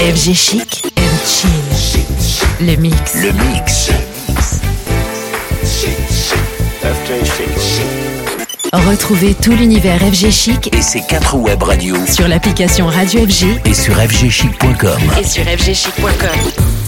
FG Chic and Chill. Le mix. Le mix. Retrouvez tout l'univers FG Chic Et ses quatre web radios sur l'application Radio FG et sur fgchic.com. et sur fgchic.com.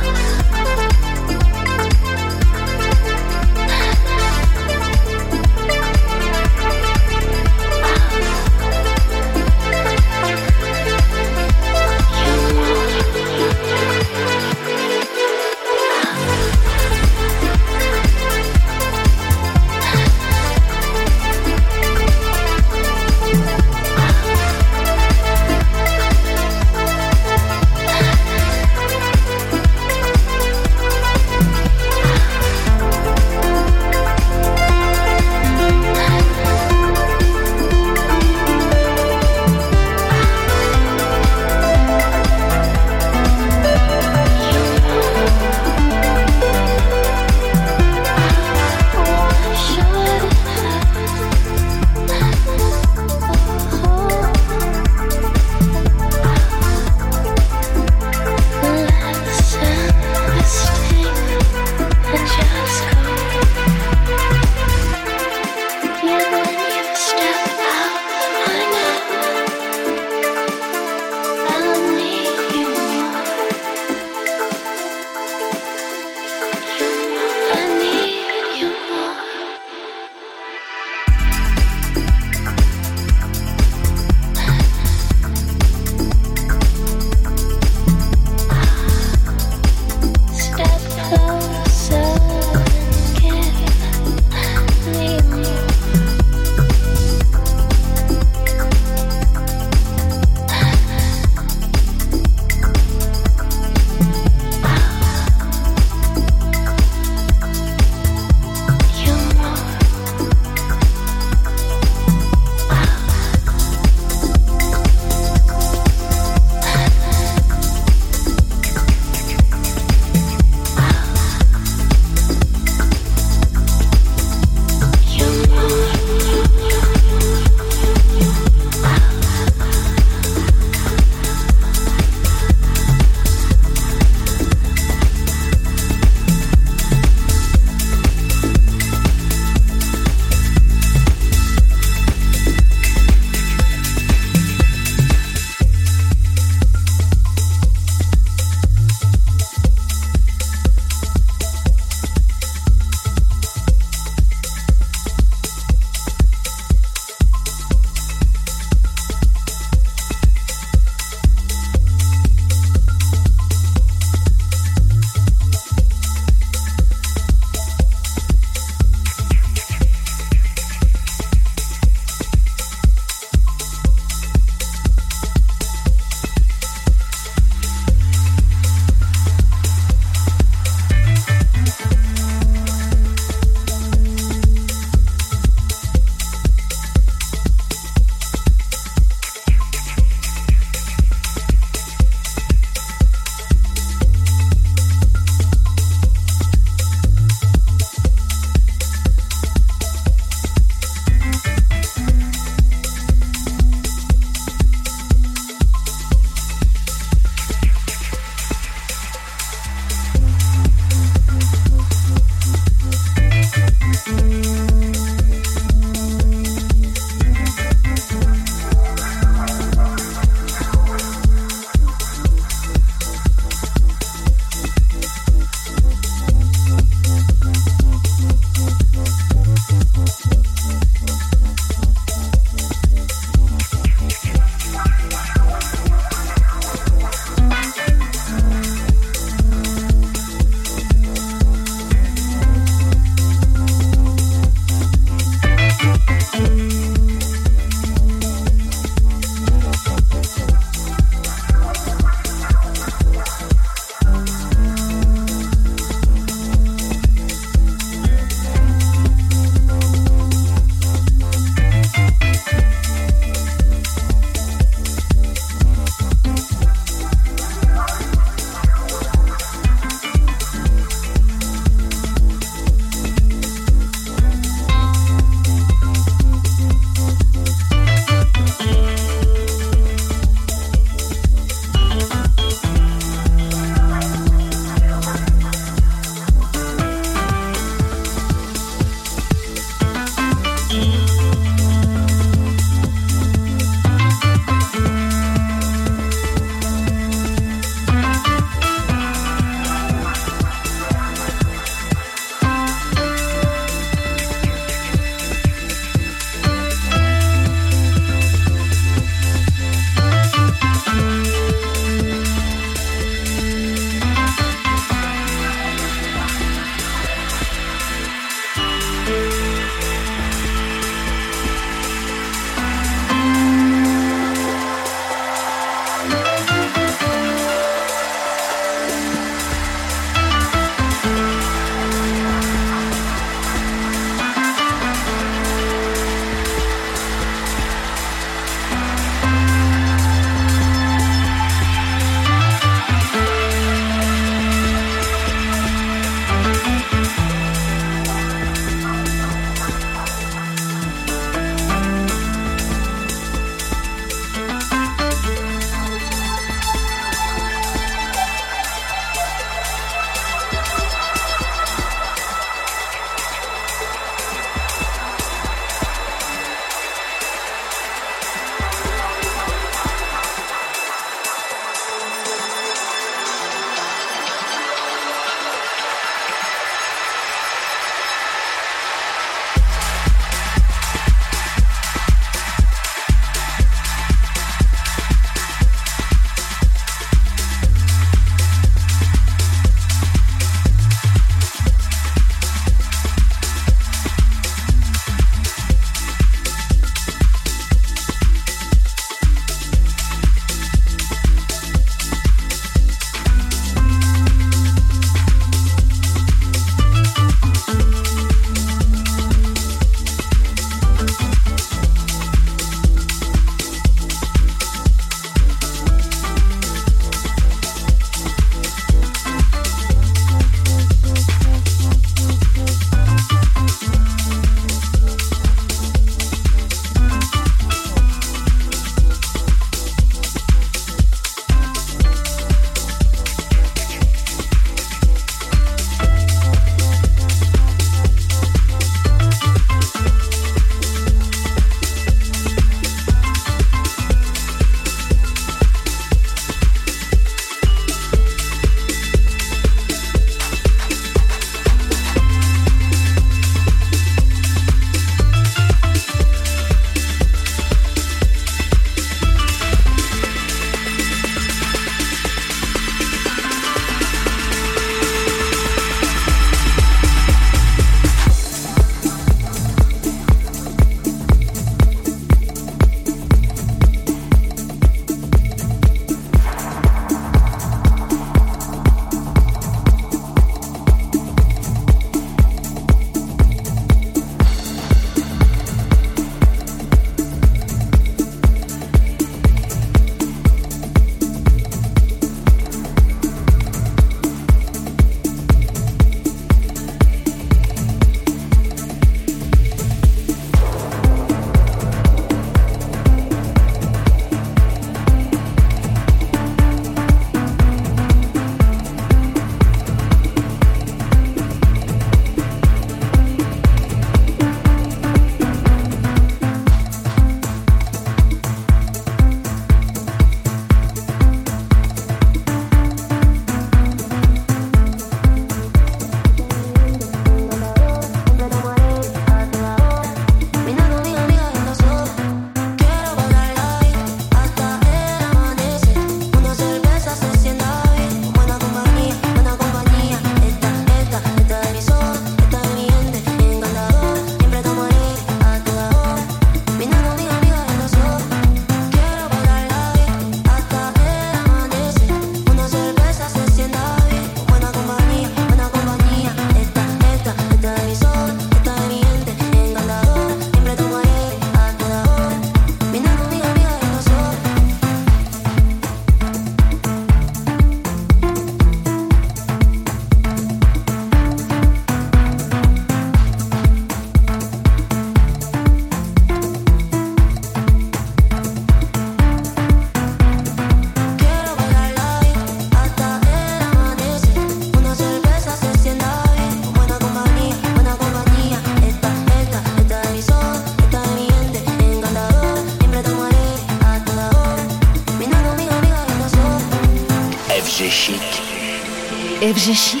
J'ai chié.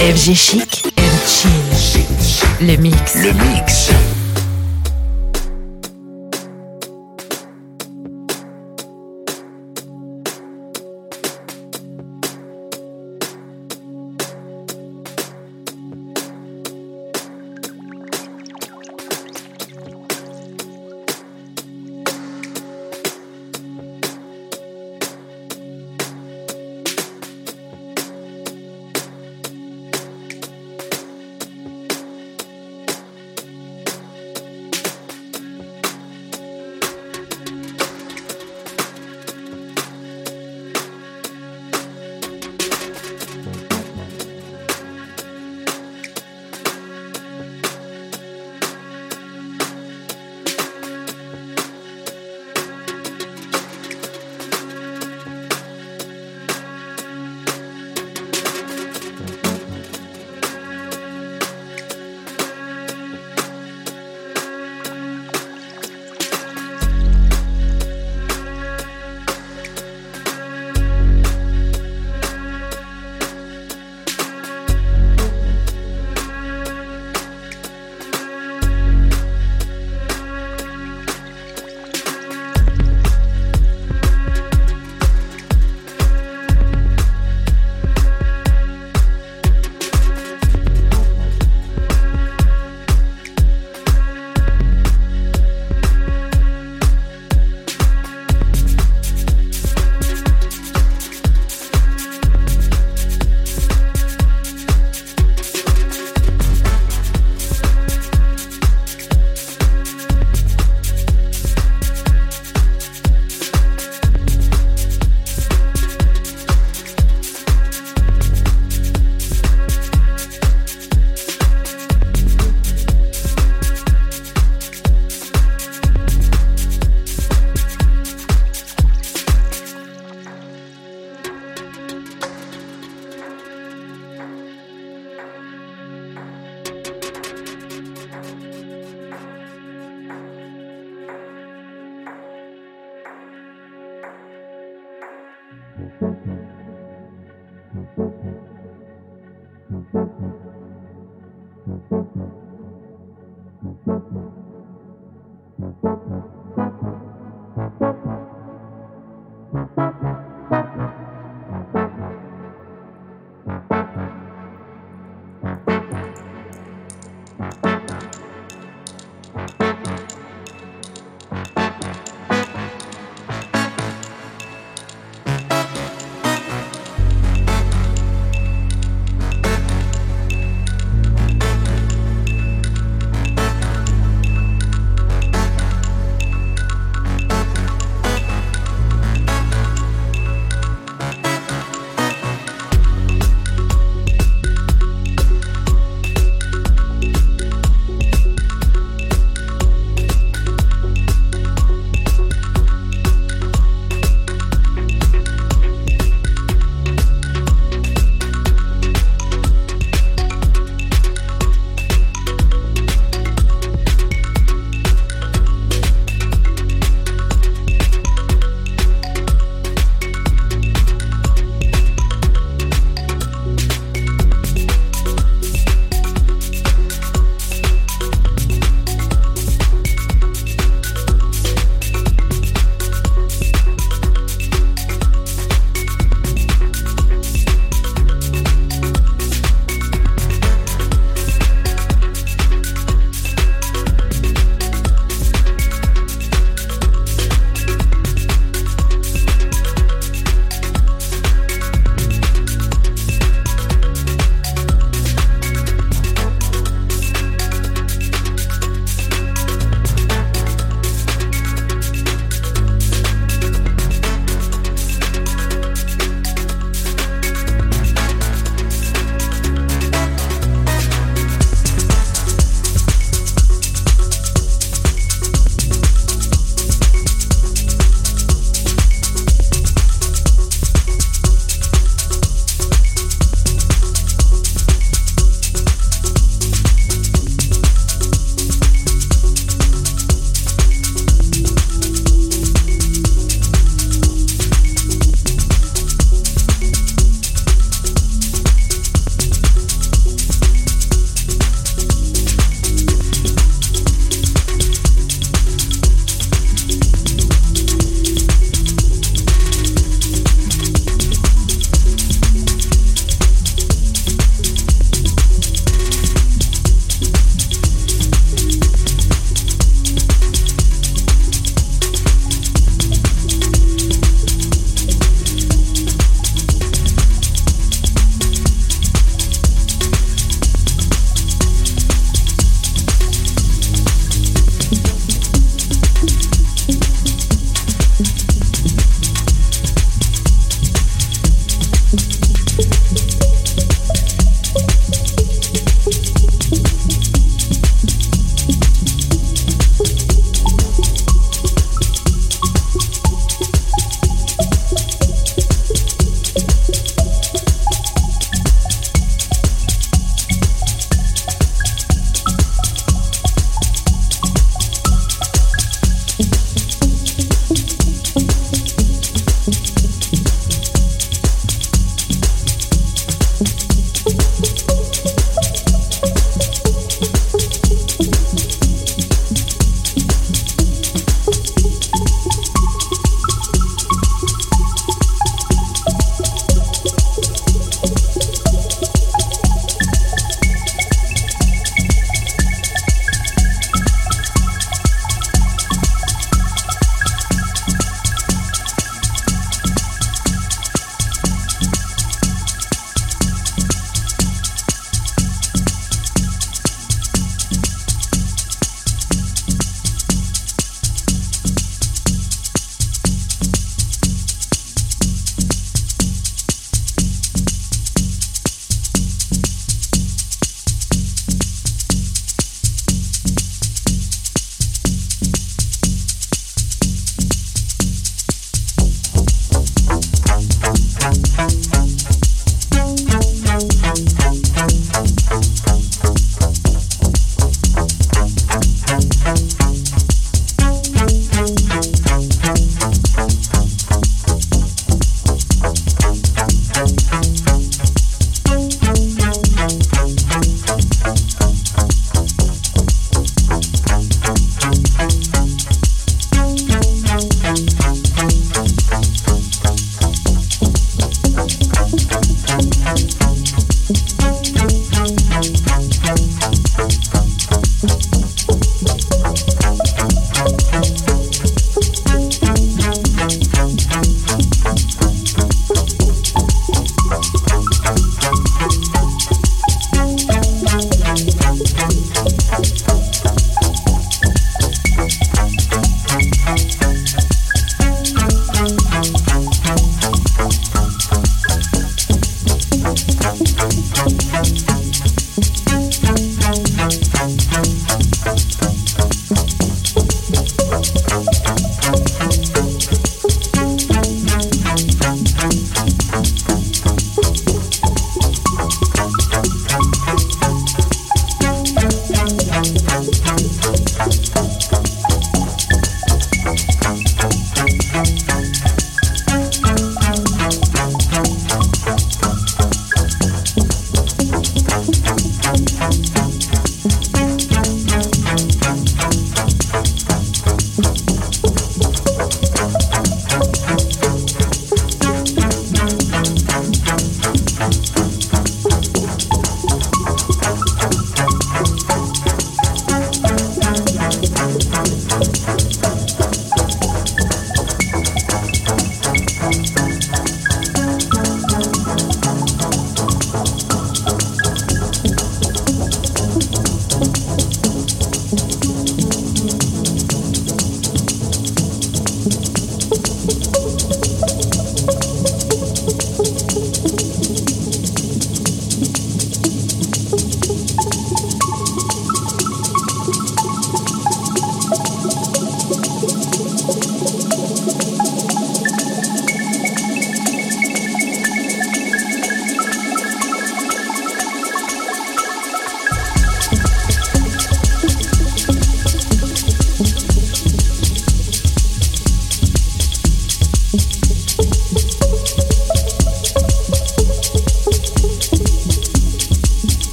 FG Chic and Chill. Le mix. Le mix.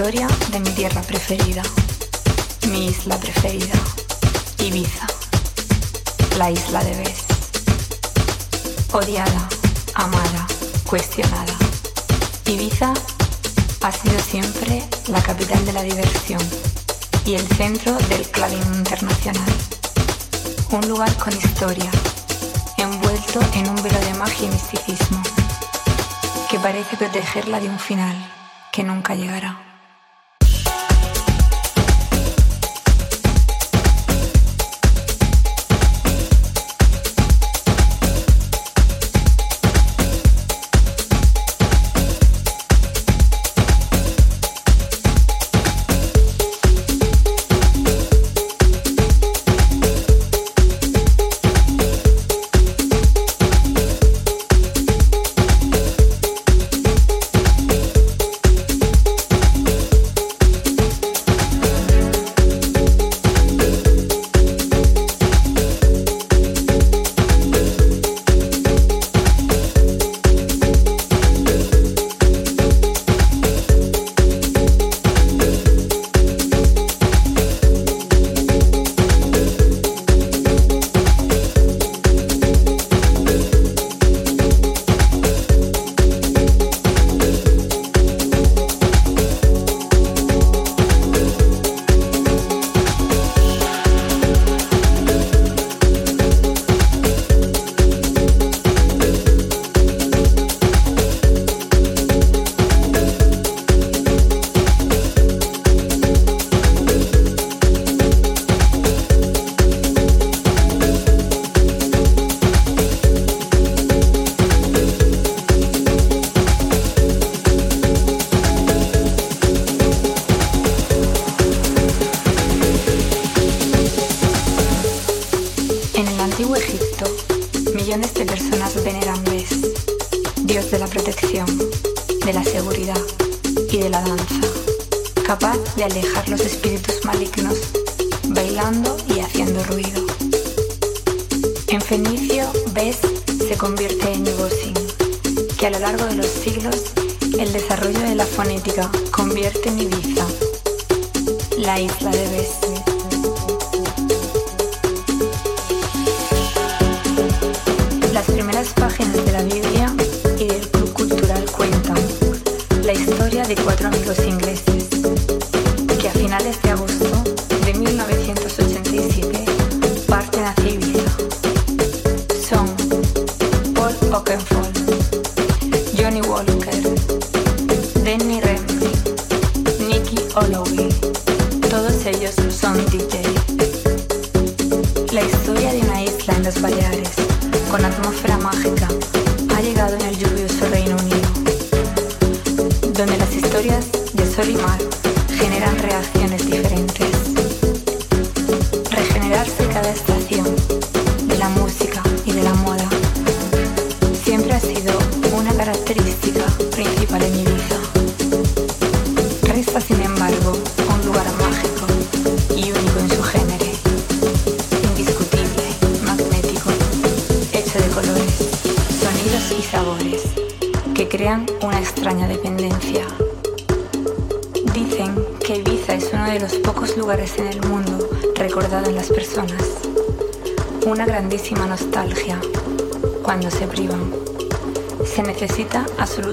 Historia de mi tierra preferida. Mi isla preferida. Ibiza. La isla de Bes. Odiada, amada, cuestionada. Ibiza ha sido siempre la capital de la diversión y el centro del clubbing internacional. Un lugar con historia, envuelto en un velo de magia y misticismo, que parece protegerla de un final que nunca llegará.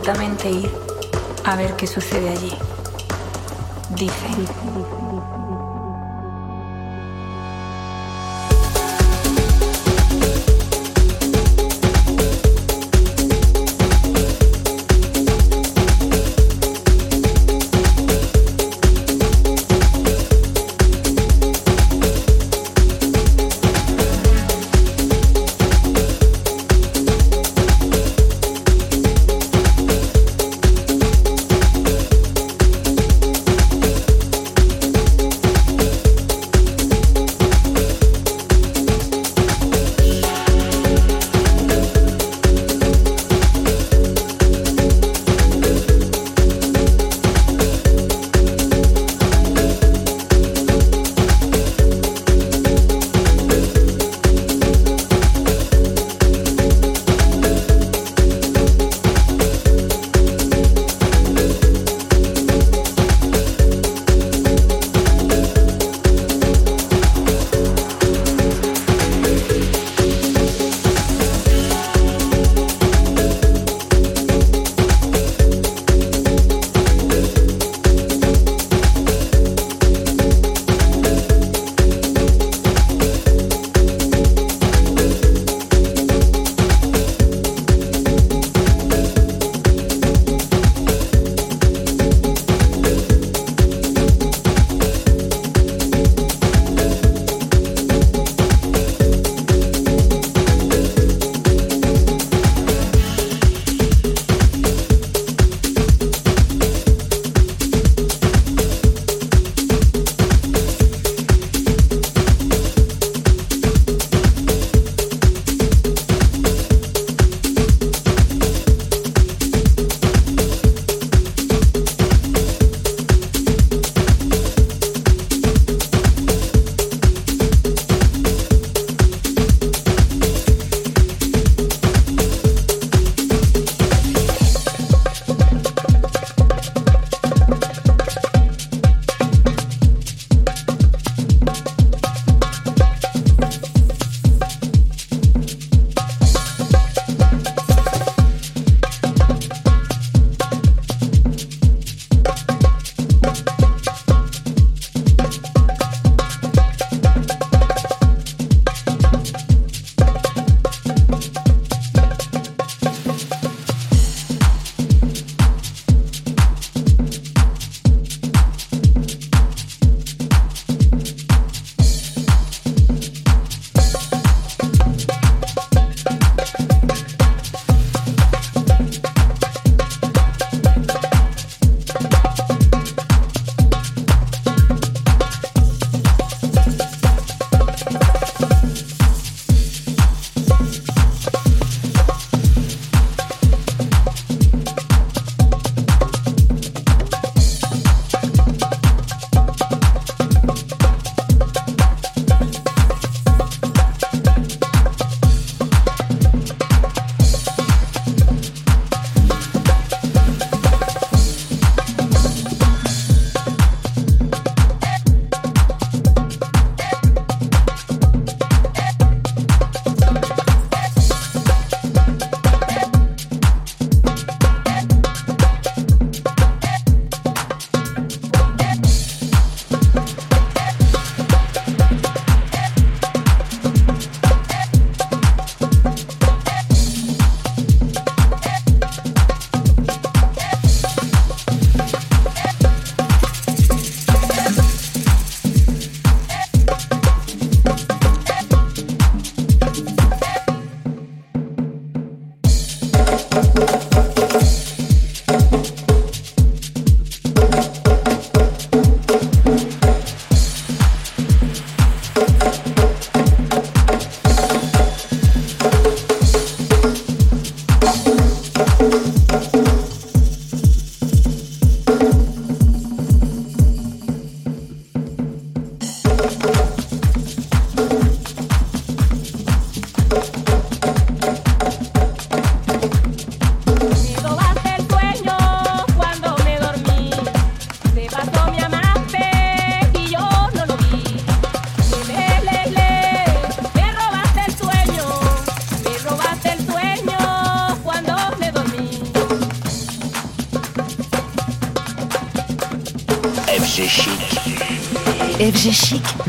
Absolutamente ir a ver qué sucede allí.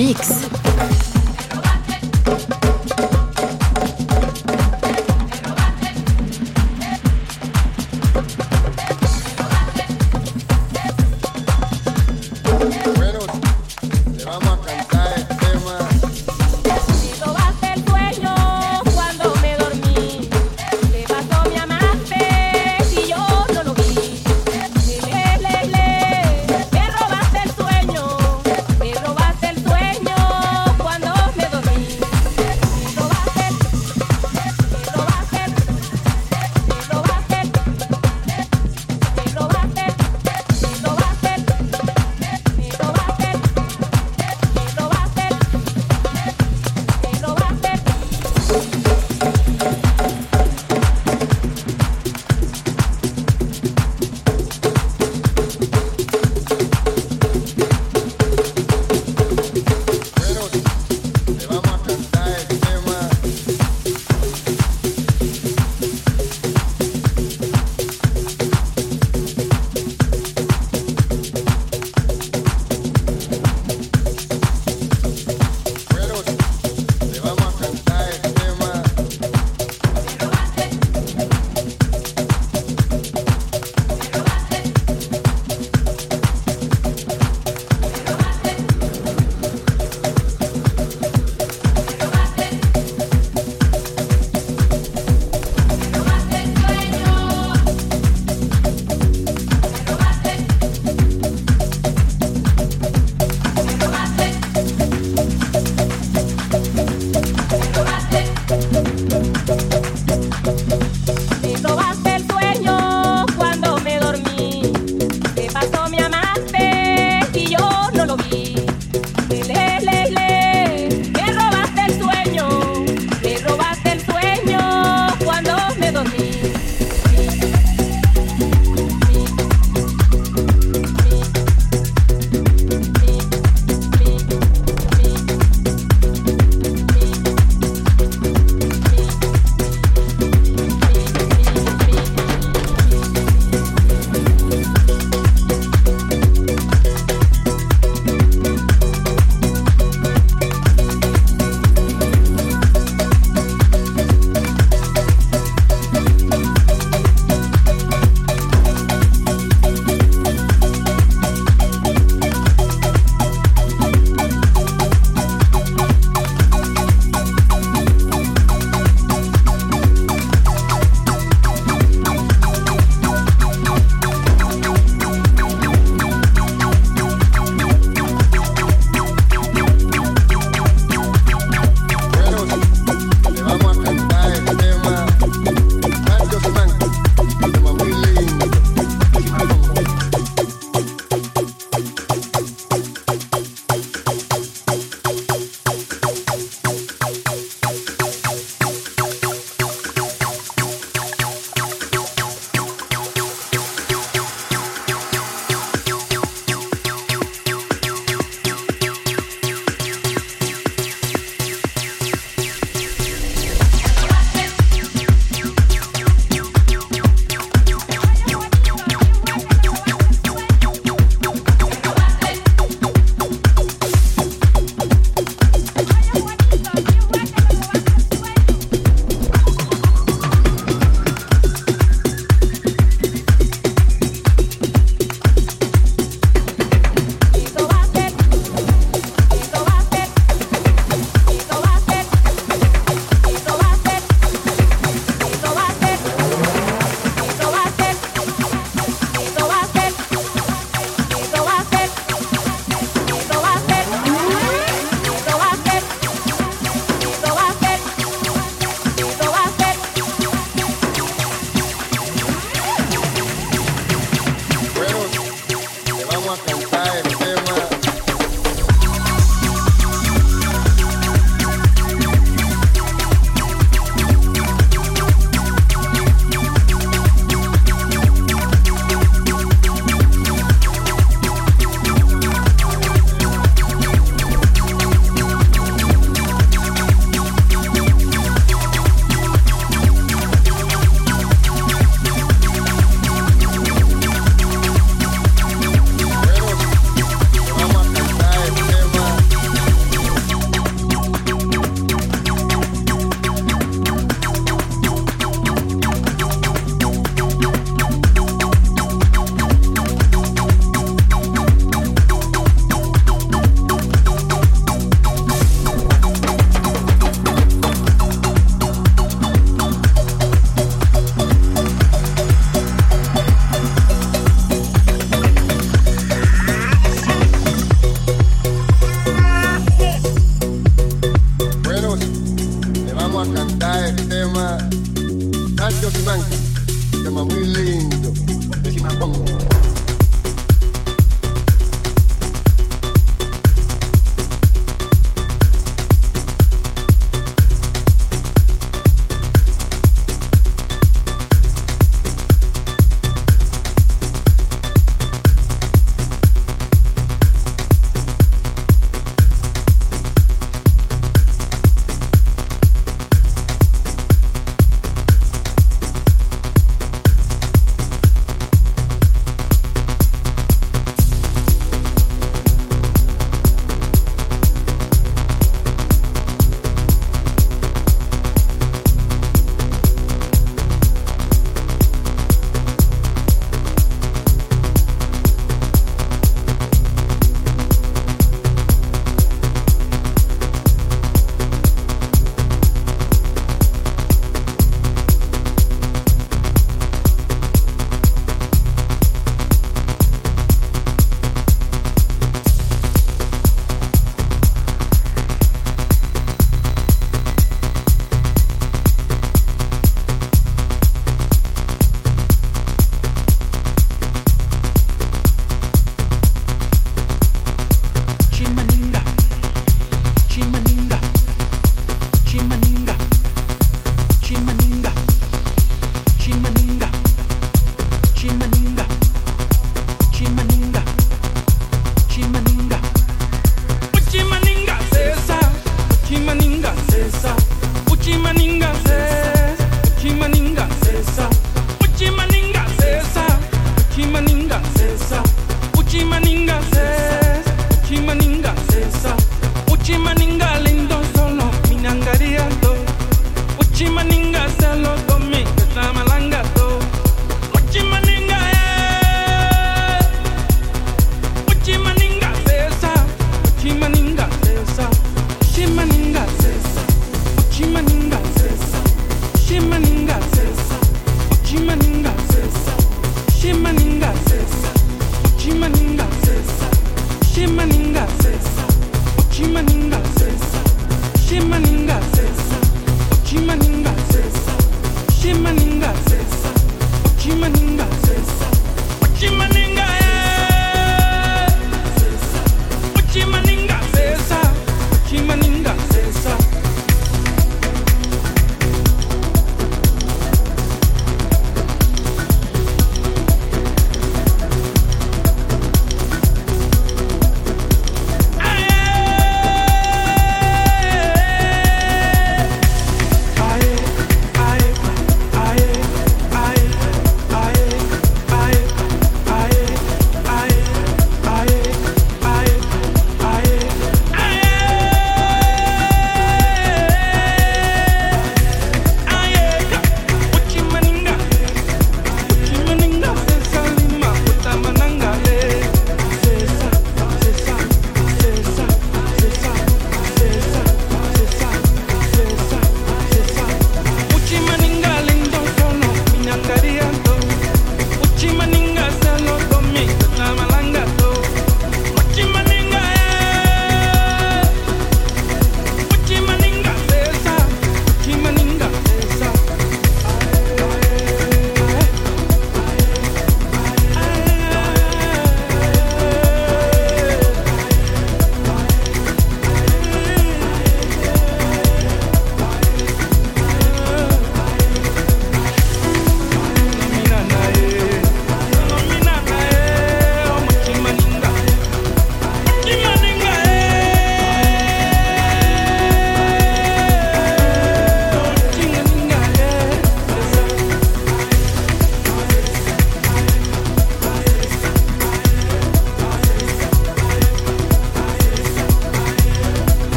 Mix.